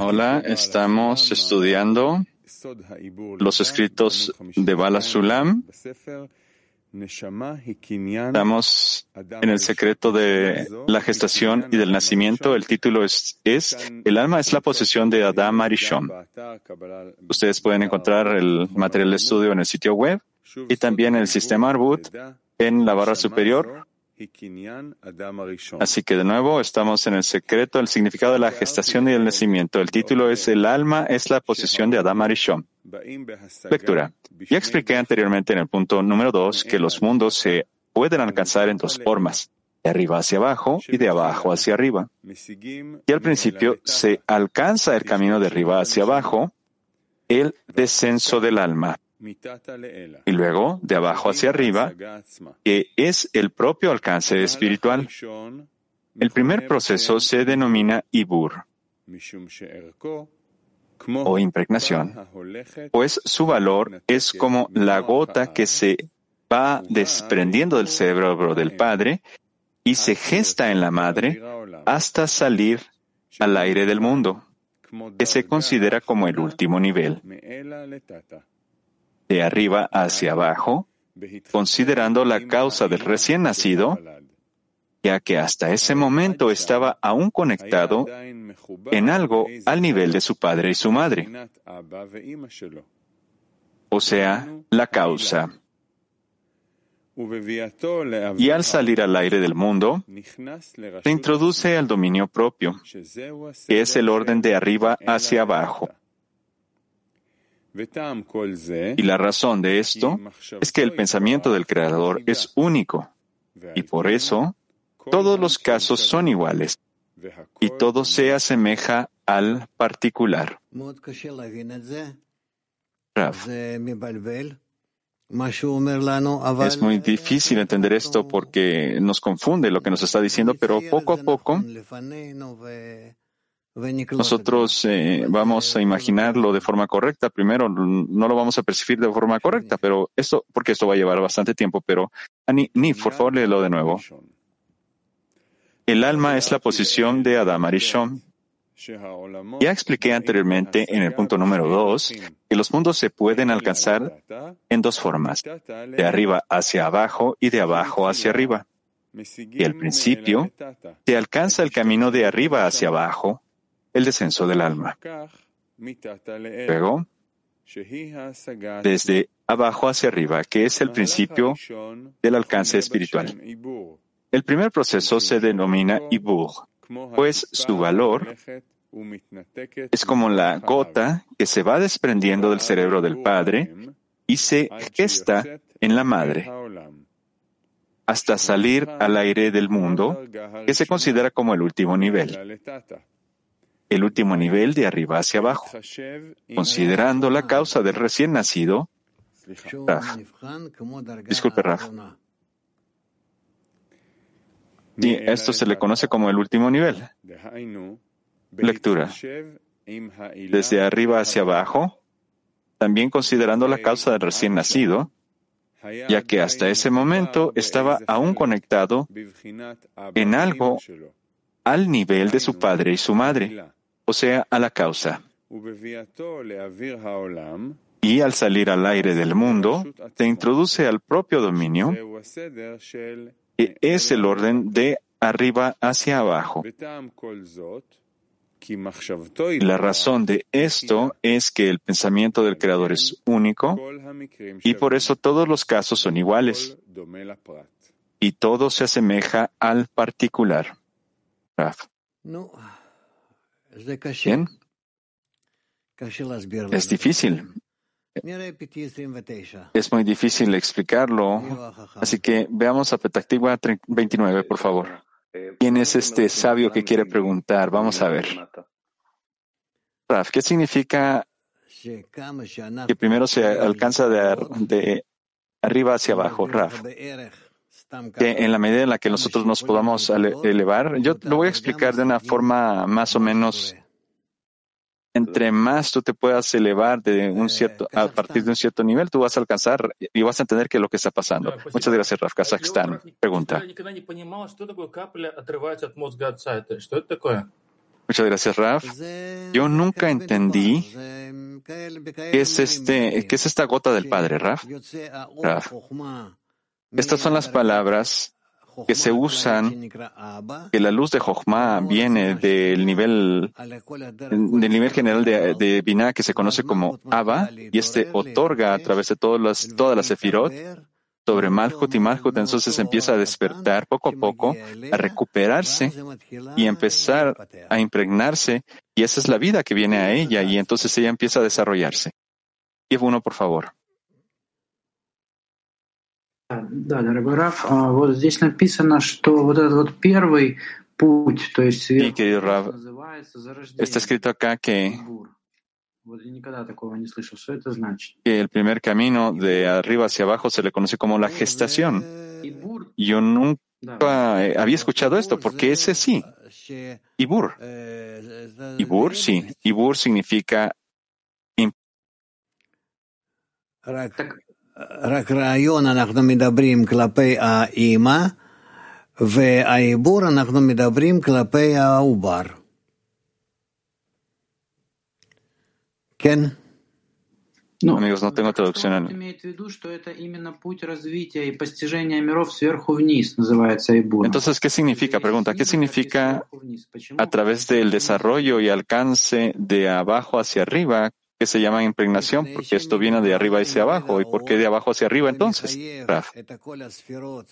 Hola, estamos estudiando los escritos de Bala Sulam. Estamos en el secreto de la gestación y del nacimiento. El título es, es El alma es la posesión de Adam Arishon. Ustedes pueden encontrar el material de estudio en el sitio web y también el sistema Arbut en la barra superior Así que de nuevo estamos en el secreto del significado de la gestación y del nacimiento. El título es El alma es la posesión de Adam Arishon. Lectura. Ya expliqué anteriormente en el punto número dos que los mundos se pueden alcanzar en dos formas, de arriba hacia abajo y de abajo hacia arriba. Y al principio se alcanza el camino de arriba hacia abajo, el descenso del alma y luego de abajo hacia arriba, que es el propio alcance espiritual. El primer proceso se denomina Ibur o impregnación, pues su valor es como la gota que se va desprendiendo del cerebro del padre y se gesta en la madre hasta salir al aire del mundo, que se considera como el último nivel de arriba hacia abajo, considerando la causa del recién nacido, ya que hasta ese momento estaba aún conectado en algo al nivel de su padre y su madre, o sea, la causa. Y al salir al aire del mundo, se introduce al dominio propio, que es el orden de arriba hacia abajo. Y la razón de esto es que el pensamiento del Creador es único y por eso todos los casos son iguales y todo se asemeja al particular. Es muy difícil entender esto porque nos confunde lo que nos está diciendo, pero poco a poco nosotros eh, vamos a imaginarlo de forma correcta. Primero, no lo vamos a percibir de forma correcta, pero esto, porque esto va a llevar bastante tiempo, pero ni, ni por favor, léelo de nuevo. El alma es la posición de Adam Arishon. Ya expliqué anteriormente en el punto número dos que los mundos se pueden alcanzar en dos formas, de arriba hacia abajo y de abajo hacia arriba. Y al principio se alcanza el camino de arriba hacia abajo, el descenso del alma. Luego, desde abajo hacia arriba, que es el principio del alcance espiritual. El primer proceso se denomina Ibur, pues su valor es como la gota que se va desprendiendo del cerebro del padre y se gesta en la madre hasta salir al aire del mundo, que se considera como el último nivel el último nivel de arriba hacia abajo, considerando la causa del recién nacido. Disculpe, Raf. Sí, esto se le conoce como el último nivel. Lectura. Desde arriba hacia abajo, también considerando la causa del recién nacido, ya que hasta ese momento estaba aún conectado en algo al nivel de su padre y su madre o sea, a la causa. Y al salir al aire del mundo, se introduce al propio dominio, que es el orden de arriba hacia abajo. La razón de esto es que el pensamiento del Creador es único y por eso todos los casos son iguales y todo se asemeja al particular. Bien. Es difícil. Es muy difícil explicarlo. Así que veamos a Petactigua 29, por favor. ¿Quién es este sabio que quiere preguntar? Vamos a ver. Raf, ¿qué significa que primero se alcanza de, de arriba hacia abajo? Raf que en la medida en la que nosotros nos podamos elevar, yo lo voy a explicar de una forma más o menos entre más tú te puedas elevar de un cierto, a partir de un cierto nivel, tú vas a alcanzar y vas a entender qué es lo que está pasando. Muchas gracias, Raf. Kazajstán. Pregunta. Muchas gracias, Raf. Yo nunca entendí qué es este, qué es esta gota del Padre, Raf. Raf. Estas son las palabras que se usan, que la luz de Jochma viene del nivel, del nivel general de, Binah que se conoce como Abba, y este otorga a través de todas las, todas las Sefirot sobre Malchut y Malchut, entonces empieza a despertar poco a poco, a recuperarse y empezar a impregnarse, y esa es la vida que viene a ella, y entonces ella empieza a desarrollarse. Y uno, por favor. Да, дорогой Раф, вот здесь написано, что вот этот вот первый путь, то есть sí, querido Rav, está escrito acá que, que el primer camino de arriba hacia abajo se le conoce como la gestación. Yo nunca había escuchado esto, porque ese sí. Ibur. Ibur, sí. Ibur significa רק רעיון אנחנו מדברים כלפי האימא, והעיבור אנחנו מדברים כלפי העובר. כן? No, amigos, no tengo traducción en. Entonces, ¿qué significa? Pregunta, ¿qué significa a través del desarrollo y alcance de abajo hacia arriba? Que se llama impregnación, porque esto viene de arriba hacia abajo. ¿Y por qué de abajo hacia arriba entonces, Raf?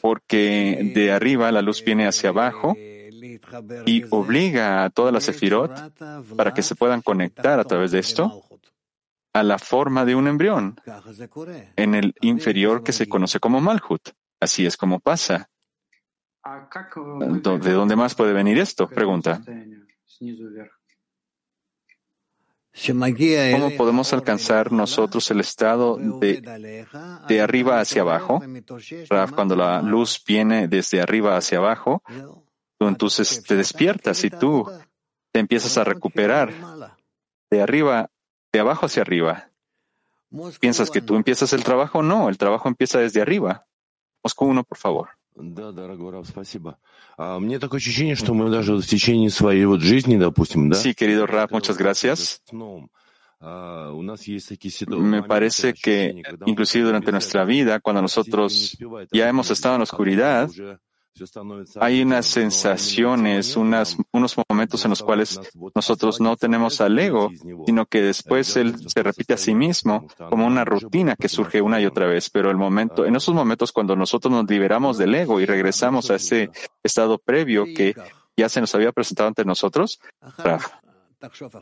Porque de arriba la luz viene hacia abajo y obliga a todas las sefirot para que se puedan conectar a través de esto a la forma de un embrión en el inferior que se conoce como Malhut. Así es como pasa. ¿De dónde más puede venir esto? Pregunta. ¿Cómo podemos alcanzar nosotros el estado de, de arriba hacia abajo? Raf, cuando la luz viene desde arriba hacia abajo, tú entonces te despiertas y tú te empiezas a recuperar de arriba, de abajo hacia arriba. ¿Piensas que tú empiezas el trabajo? No, el trabajo empieza desde arriba. Moscú uno, por favor. Да, дорогой Рав, спасибо. А, мне такое ощущение, что мы даже в течение своей вот жизни, допустим, да? Sí, querido Raf, muchas gracias. Me parece que inclusive durante nuestra vida, cuando nosotros ya hemos estado en la oscuridad, hay unas sensaciones, unas, unos momentos en los cuales nosotros no tenemos al ego, sino que después él se repite a sí mismo como una rutina que surge una y otra vez. Pero el momento, en esos momentos cuando nosotros nos liberamos del ego y regresamos a ese estado previo que ya se nos había presentado ante nosotros,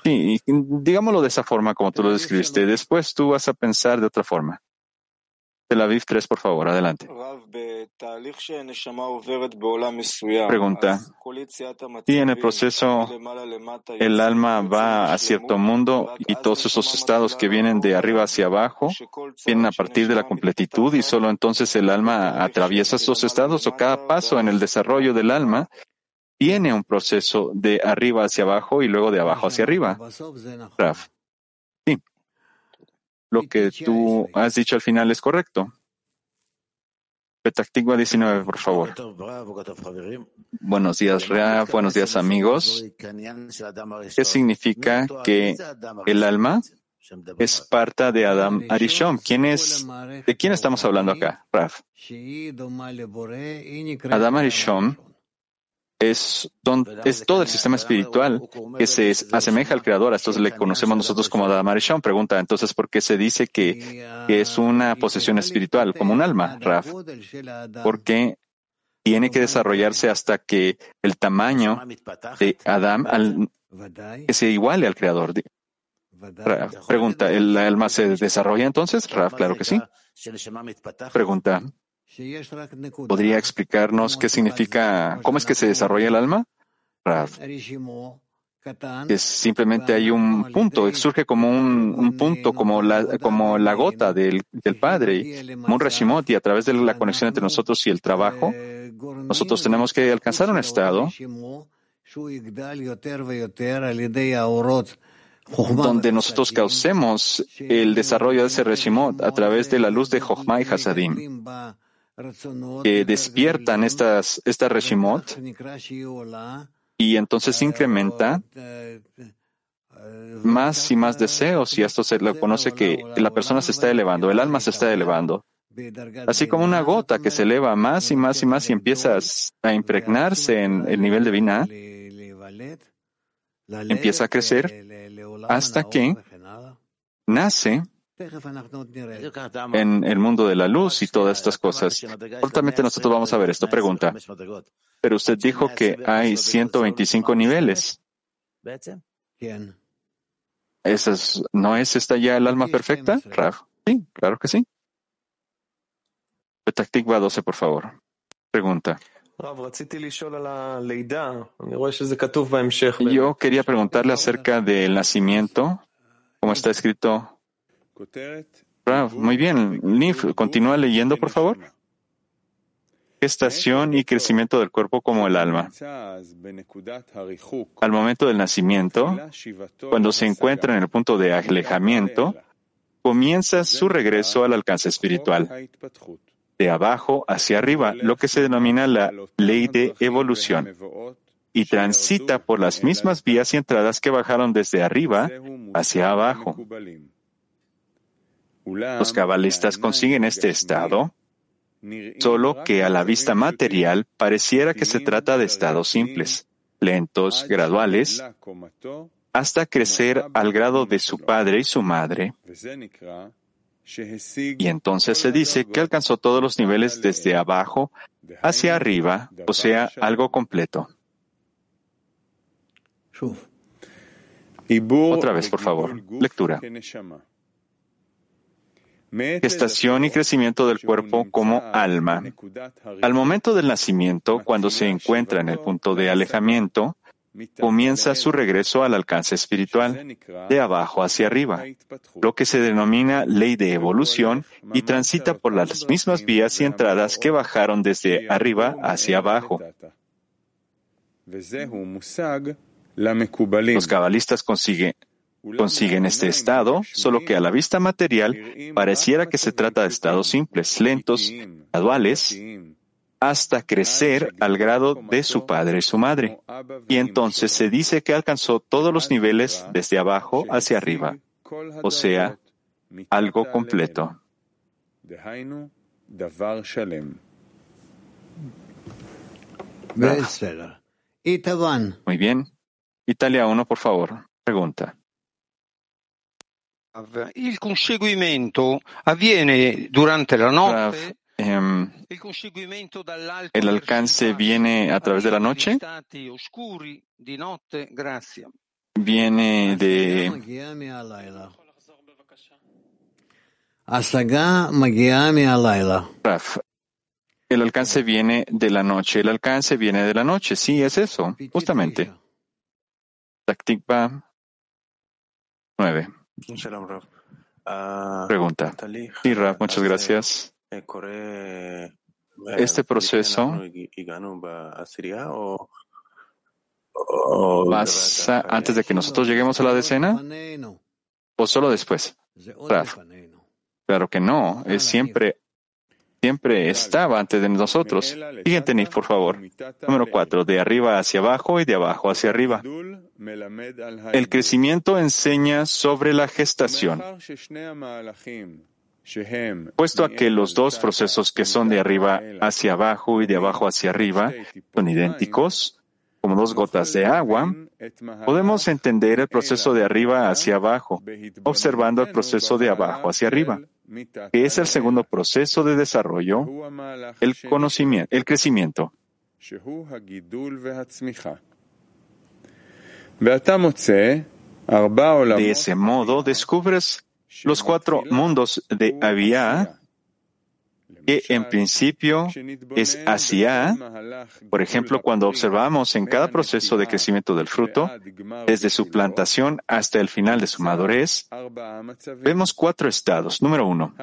Sí, digámoslo de esa forma como tú lo describiste. Después tú vas a pensar de otra forma. Tel Aviv 3, por favor, adelante. Pregunta. Y en el proceso el alma va a cierto mundo y todos esos estados que vienen de arriba hacia abajo vienen a partir de la completitud y solo entonces el alma atraviesa esos estados o cada paso en el desarrollo del alma tiene un proceso de arriba hacia abajo y luego de abajo hacia arriba. Raf. Lo que tú has dicho al final es correcto. Petactigua 19, por favor. Buenos días, Raf. Buenos días, amigos. ¿Qué significa que el alma es parte de Adam Arishom. ¿Quién es, ¿De quién estamos hablando acá, Raf? Adam Arishom es, es todo el sistema espiritual que se asemeja al Creador. A esto le conocemos nosotros como Adamarishon. Pregunta entonces por qué se dice que, es una posesión espiritual, como un alma, Raf. Porque tiene que desarrollarse hasta que el tamaño de Adam al, que se iguale al Creador. Pregunta, ¿el alma se desarrolla entonces? Raf, claro que sí. Pregunta, ¿Podría explicarnos qué significa, cómo es que se desarrolla el alma? Que simplemente hay un punto, surge como un, punto, como la, gota del, del Padre, como un Rashimot, y a través de la conexión entre nosotros y el trabajo, nosotros tenemos que alcanzar un estado donde nosotros causemos el desarrollo de ese Reshimot a través de la luz de Jochma y Hasadim que despiertan estas, esta Reshimot y entonces incrementa más y más deseos y esto se le conoce que la persona se está elevando, el alma se está elevando. Así como una gota que se eleva más y más y más y empieza a impregnarse en el nivel de Vina, empieza a crecer hasta que nace en el mundo de la luz y todas estas cosas. Justamente nosotros vamos a ver esto. Pregunta. Pero usted dijo que hay 125 niveles. ¿Esas, ¿No es esta ya el alma perfecta, Raf? Sí, claro que sí. Betaktikva 12, por favor. Pregunta. Yo quería preguntarle acerca del nacimiento, como está escrito. Rav, muy bien. Nif, continúa leyendo, por favor. Gestación y crecimiento del cuerpo como el alma. Al momento del nacimiento, cuando se encuentra en el punto de alejamiento, comienza su regreso al alcance espiritual de abajo hacia arriba, lo que se denomina la ley de evolución, y transita por las mismas vías y entradas que bajaron desde arriba hacia abajo. Los cabalistas consiguen este estado, solo que a la vista material pareciera que se trata de estados simples, lentos, graduales, hasta crecer al grado de su padre y su madre, y entonces se dice que alcanzó todos los niveles desde abajo hacia arriba, o sea, algo completo. Otra vez, por favor. Lectura. Gestación y crecimiento del cuerpo como alma. Al momento del nacimiento, cuando se encuentra en el punto de alejamiento, comienza su regreso al alcance espiritual, de abajo hacia arriba, lo que se denomina ley de evolución y transita por las mismas vías y entradas que bajaron desde arriba hacia abajo. Los cabalistas consiguen, consiguen este estado, solo que a la vista material pareciera que se trata de estados simples, lentos, graduales, hasta crecer al grado de su padre y su madre. Y entonces se dice que alcanzó todos los niveles desde abajo hacia arriba, o sea, algo completo. Muy bien. Italia 1, por favor. Pregunta. Il conseguimento avviene durante la notte Em, el alcance viene a través de la noche, viene de el alcance viene de la noche, el alcance viene de la noche, sí, es eso, justamente. Taktikba 9. Pregunta. Sí, Raf, muchas gracias. Este proceso pasa antes de que nosotros lleguemos a la decena o solo después. Claro que no, es siempre, siempre estaba antes de nosotros. Siguiente, Nick, por favor. Número cuatro, de arriba hacia abajo y de abajo hacia arriba. El crecimiento enseña sobre la gestación. Puesto a que los dos procesos que son de arriba hacia abajo y de abajo hacia arriba son idénticos, como dos gotas de agua, podemos entender el proceso de arriba hacia abajo, observando el proceso de abajo hacia arriba, que es el segundo proceso de desarrollo, el conocimiento, el crecimiento. De ese modo descubres los cuatro mundos de Avia, que en principio es hacia, por ejemplo, cuando observamos en cada proceso de crecimiento del fruto, desde su plantación hasta el final de su madurez, vemos cuatro estados. Número uno,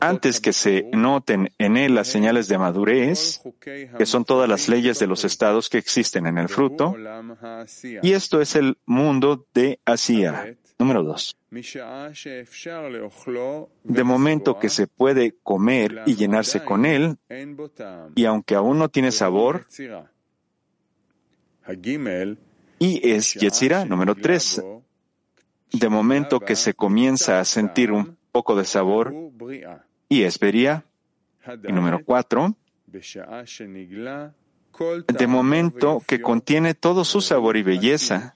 antes que se noten en él las señales de madurez, que son todas las leyes de los estados que existen en el fruto, y esto es el mundo de Asia. Número dos. De momento que se puede comer y llenarse con él, y aunque aún no tiene sabor, y es Yetzirah, número tres. De momento que se comienza a sentir un poco de sabor y es Beria. Y número cuatro, de momento que contiene todo su sabor y belleza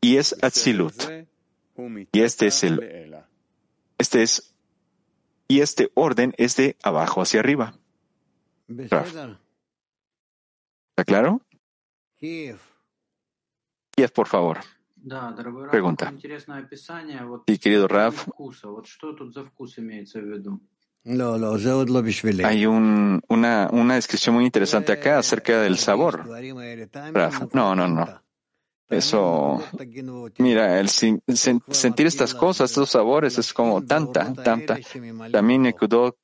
y es Atzilut. Y este es el este es y este orden es de abajo hacia arriba. Raf. ¿Está claro? Kiev. Kiev, por favor. Pregunta. Sí, querido Raf. Hay un, una, una descripción muy interesante acá acerca del sabor. Raf. No, no, no. Eso, mira, el sentir estas cosas, estos sabores, es como tanta, tanta. También Nekudot,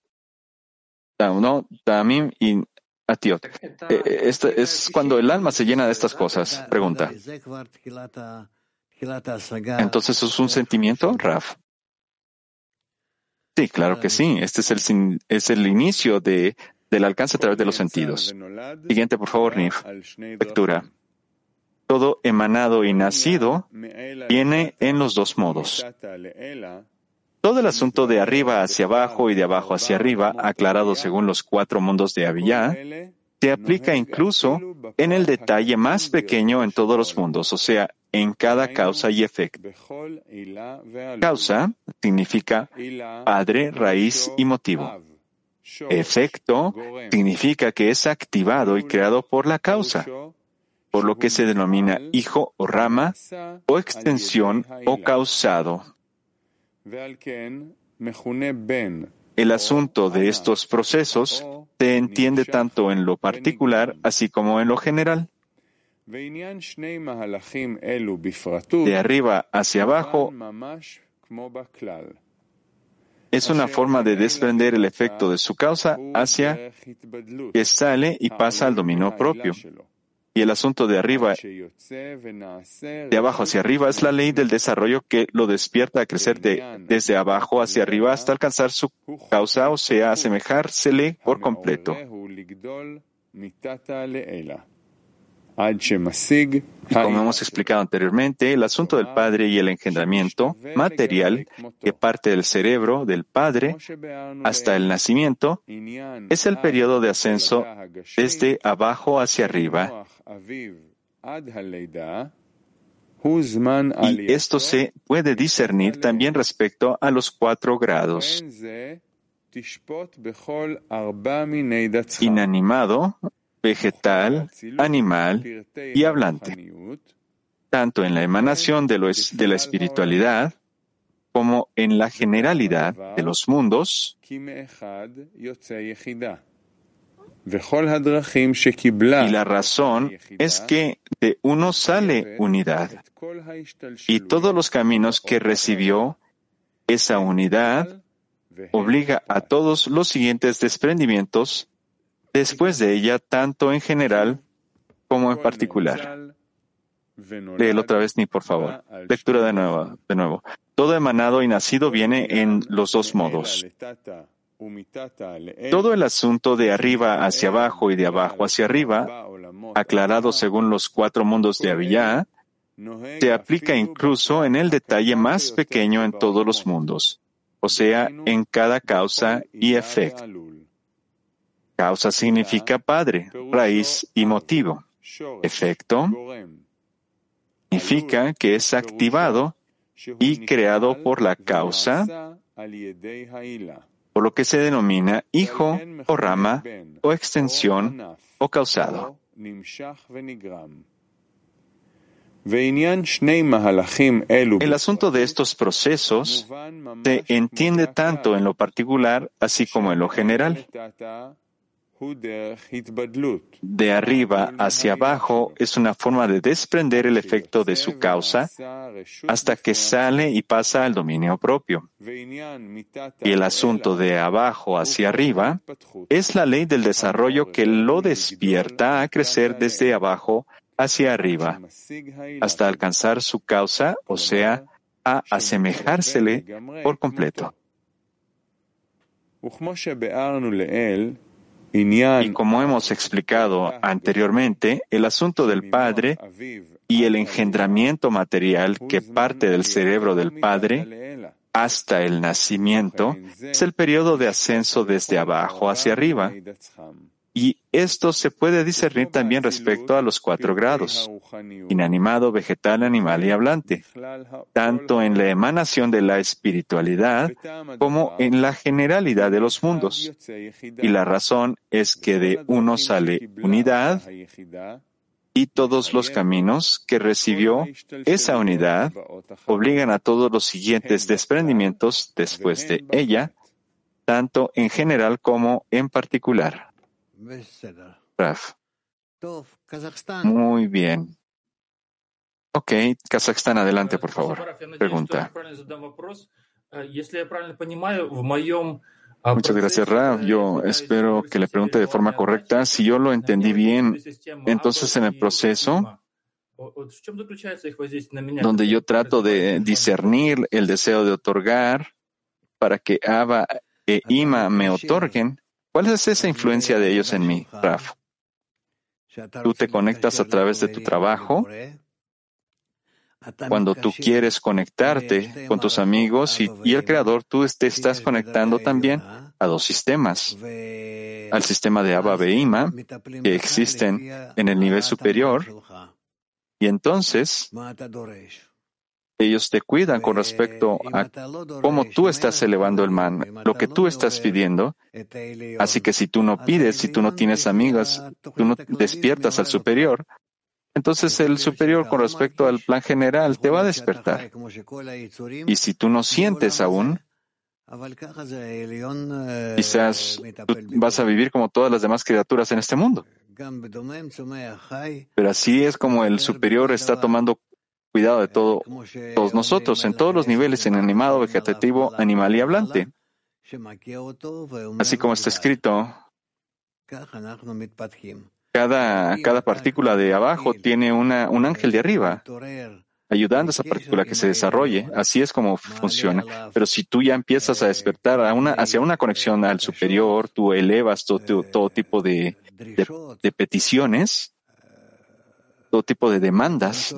no, también y Atiot. Eh, eh, esto es cuando el alma se llena de estas cosas. Pregunta. Entonces, ¿es un sentimiento, Raf? Sí, claro que sí. Este es el, es el inicio de, del alcance a través de los sentidos. Siguiente, por favor, Nif. Lectura. Todo emanado y nacido viene en los dos modos. Todo el asunto de arriba hacia abajo y de abajo hacia arriba, aclarado según los cuatro mundos de Abiyá, se aplica incluso en el detalle más pequeño en todos los mundos, o sea, en cada causa y efecto. Causa significa padre, raíz y motivo. Efecto significa que es activado y creado por la causa, por lo que se denomina hijo o rama o extensión o causado. El asunto de estos procesos se entiende tanto en lo particular así como en lo general. De arriba hacia abajo es una forma de desprender el efecto de su causa hacia que sale y pasa al dominio propio. Y el asunto de arriba, de abajo hacia arriba, es la ley del desarrollo que lo despierta a crecer de, desde abajo hacia arriba hasta alcanzar su causa, o sea, asemejársele por completo. Y como hemos explicado anteriormente, el asunto del Padre y el engendramiento material que parte del cerebro del Padre hasta el nacimiento es el periodo de ascenso desde abajo hacia arriba. Y esto se puede discernir también respecto a los cuatro grados. Inanimado, vegetal, animal y hablante, tanto en la emanación de, lo es- de la espiritualidad como en la generalidad de los mundos, y la razón es que de uno sale unidad, y todos los caminos que recibió esa unidad obliga a todos los siguientes desprendimientos después de ella, tanto en general como en particular. Léelo otra vez, ni por favor. Lectura de nuevo, de nuevo. Todo emanado y nacido viene en los dos modos. Todo el asunto de arriba hacia abajo y de abajo hacia arriba, aclarado según los cuatro mundos de Abiyá, se aplica incluso en el detalle más pequeño en todos los mundos, o sea, en cada causa y efecto. Causa significa padre, raíz y motivo. Efecto significa que es activado y creado por la causa, por lo que se denomina hijo o rama o extensión o causado. El asunto de estos procesos se entiende tanto en lo particular así como en lo general. De arriba hacia abajo es una forma de desprender el efecto de su causa hasta que sale y pasa al dominio propio. Y el asunto de abajo hacia arriba es la ley del desarrollo que lo despierta a crecer desde abajo hacia arriba hasta alcanzar su causa, o sea, a asemejársele por completo. Y como hemos explicado anteriormente, el asunto del Padre y el engendramiento material que parte del cerebro del Padre hasta el nacimiento es el periodo de ascenso desde abajo hacia arriba. Y esto se puede discernir también respecto a los cuatro grados, inanimado, vegetal, animal y hablante, tanto en la emanación de la espiritualidad como en la generalidad de los mundos. Y la razón es que de uno sale unidad y todos los caminos que recibió esa unidad obligan a todos los siguientes desprendimientos después de ella, tanto en general como en particular. Raf. Muy bien. Ok, Kazajstán, adelante, por favor. Pregunta. Muchas gracias, Raf. Yo espero que le pregunte de forma correcta. Si yo lo entendí bien, entonces en el proceso donde yo trato de discernir el deseo de otorgar para que Abba e Ima me otorguen, ¿Cuál es esa influencia de ellos en mí, Raf? Tú te conectas a través de tu trabajo. Cuando tú quieres conectarte con tus amigos y, el Creador, tú te estás conectando también a dos sistemas. Al sistema de Abba Beima, que existen en el nivel superior. Y entonces, ellos te cuidan con respecto a cómo tú estás elevando el man, lo que tú estás pidiendo. Así que si tú no pides, si tú no tienes amigas, tú no despiertas al superior, entonces el superior con respecto al plan general te va a despertar. Y si tú no sientes aún, quizás tú vas a vivir como todas las demás criaturas en este mundo. Pero así es como el superior está tomando cuidado de todo, todos nosotros, en todos los niveles, en animado, vegetativo, animal y hablante. Así como está escrito, cada, cada partícula de abajo tiene una, un ángel de arriba ayudando a esa partícula que se desarrolle. Así es como funciona. Pero si tú ya empiezas a despertar a una, hacia una conexión al superior, tú elevas todo, todo tipo de, de peticiones, todo tipo de demandas,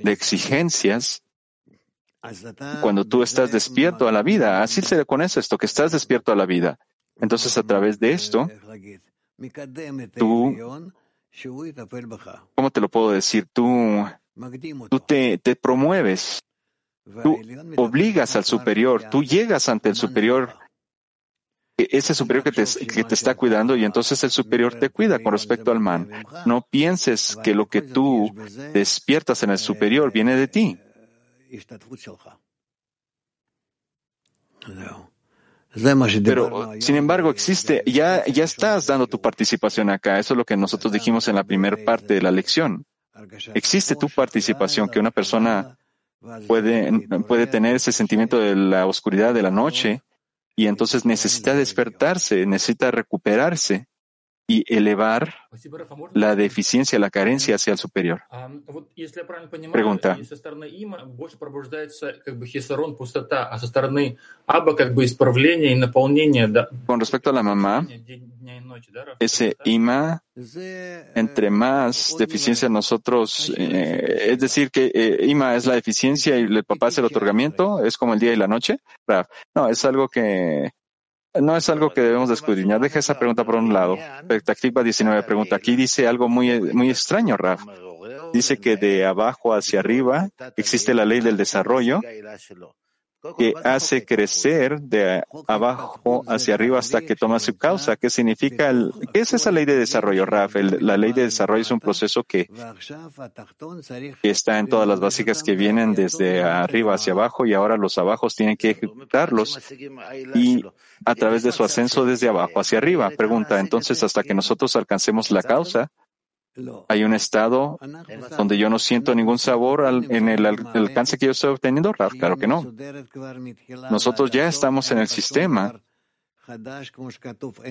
de exigencias, cuando tú estás despierto a la vida. Así se le conoce esto, que estás despierto a la vida. Entonces, a través de esto, tú, ¿cómo te lo puedo decir? Tú, tú te, te promueves, tú obligas al superior, tú llegas ante el superior ese superior que te, que te está cuidando y entonces el superior te cuida con respecto al man. No pienses que lo que tú despiertas en el superior viene de ti. Pero, sin embargo, existe, ya, ya estás dando tu participación acá. Eso es lo que nosotros dijimos en la primera parte de la lección. Existe tu participación, que una persona puede, puede tener ese sentimiento de la oscuridad de la noche y entonces necesita despertarse, necesita recuperarse y elevar la deficiencia, la carencia hacia el superior. Pregunta. Con respecto a la mamá, ese ima, entre más deficiencia nosotros, eh, es decir, que eh, ima es la deficiencia y el papá es el otorgamiento, es como el día y la noche. No, es algo que no es algo que debemos escudriñar. Deja esa pregunta por un lado. Perspectiva 19 pregunta. Aquí dice algo muy, muy extraño, Raf. Dice que de abajo hacia arriba existe la ley del desarrollo que hace crecer de abajo hacia arriba hasta que toma su causa. ¿Qué significa? El, ¿Qué es esa ley de desarrollo, Raf? la ley de desarrollo es un proceso que, que, está en todas las básicas que vienen desde arriba hacia abajo y ahora los abajos tienen que ejecutarlos y a través de su ascenso desde abajo hacia arriba. Pregunta, entonces, hasta que nosotros alcancemos la causa, hay un estado donde yo no siento ningún sabor en el, alcance que yo estoy obteniendo, Claro que no. Nosotros ya estamos en el sistema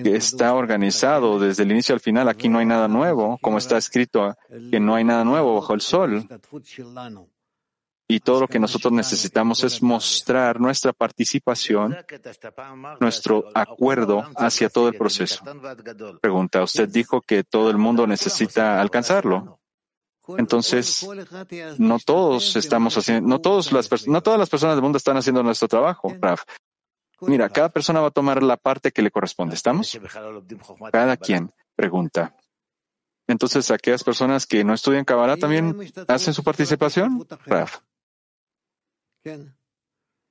que está organizado desde el inicio al final. Aquí no hay nada nuevo, como está escrito, que no hay nada nuevo bajo el sol. Y todo lo que nosotros necesitamos es mostrar nuestra participación, nuestro acuerdo hacia todo el proceso. Pregunta, usted dijo que todo el mundo necesita alcanzarlo. Entonces, no todos estamos haciendo, no, no todas las personas del mundo están haciendo nuestro trabajo, Raf. Mira, cada persona va a tomar la parte que le corresponde. ¿Estamos? Cada quien pregunta. Entonces, aquellas personas que no estudian Kabbalah también hacen su participación, Raf.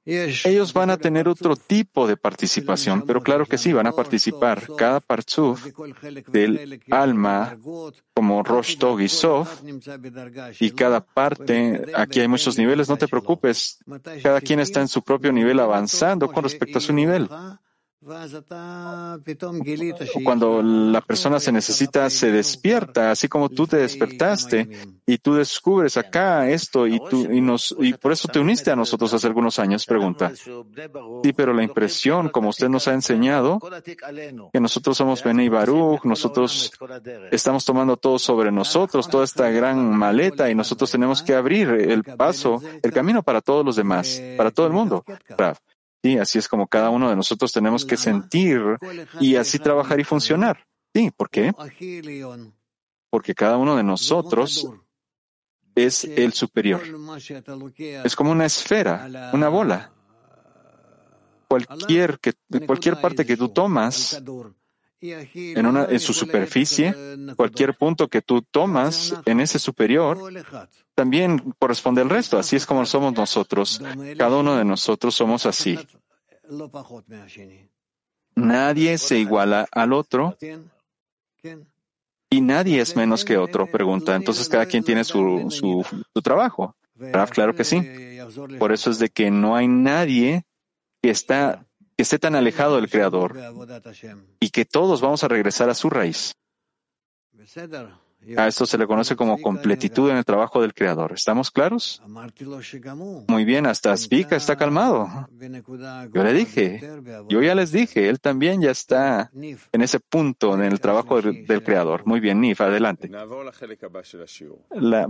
Ellos van a tener otro tipo de participación, pero claro que sí, van a participar. Cada partzuf del alma, como Rosh Tog y Sof, y cada parte, aquí hay muchos niveles, no te preocupes. Cada quien está en su propio nivel avanzando con respecto a su nivel. Cuando la persona se necesita, se despierta, así como tú te despertaste y tú descubres acá esto y tú y nos y por eso te uniste a nosotros hace algunos años. Pregunta. Sí, pero la impresión, como usted nos ha enseñado, que nosotros somos Bene Baruch, nosotros estamos tomando todo sobre nosotros, toda esta gran maleta y nosotros tenemos que abrir el paso, el camino para todos los demás, para todo el mundo. Sí, así es como cada uno de nosotros tenemos que sentir y así trabajar y funcionar. Sí, ¿por qué? Porque cada uno de nosotros es el superior. Es como una esfera, una bola. Cualquier, que, cualquier parte que tú tomas en, una, en su superficie, cualquier punto que tú tomas en ese superior, también corresponde al resto. Así es como somos nosotros. Cada uno de nosotros somos así. Nadie se iguala al otro y nadie es menos que otro, pregunta. Entonces cada quien tiene su, su, su trabajo. Claro que sí. Por eso es de que no hay nadie que está que esté tan alejado del Creador y que todos vamos a regresar a su raíz. A esto se le conoce como completitud en el trabajo del Creador. ¿Estamos claros? Muy bien, hasta Zvika está calmado. Yo le dije, yo ya les dije, él también ya está en ese punto en el trabajo del, Creador. Muy bien, Nif, adelante.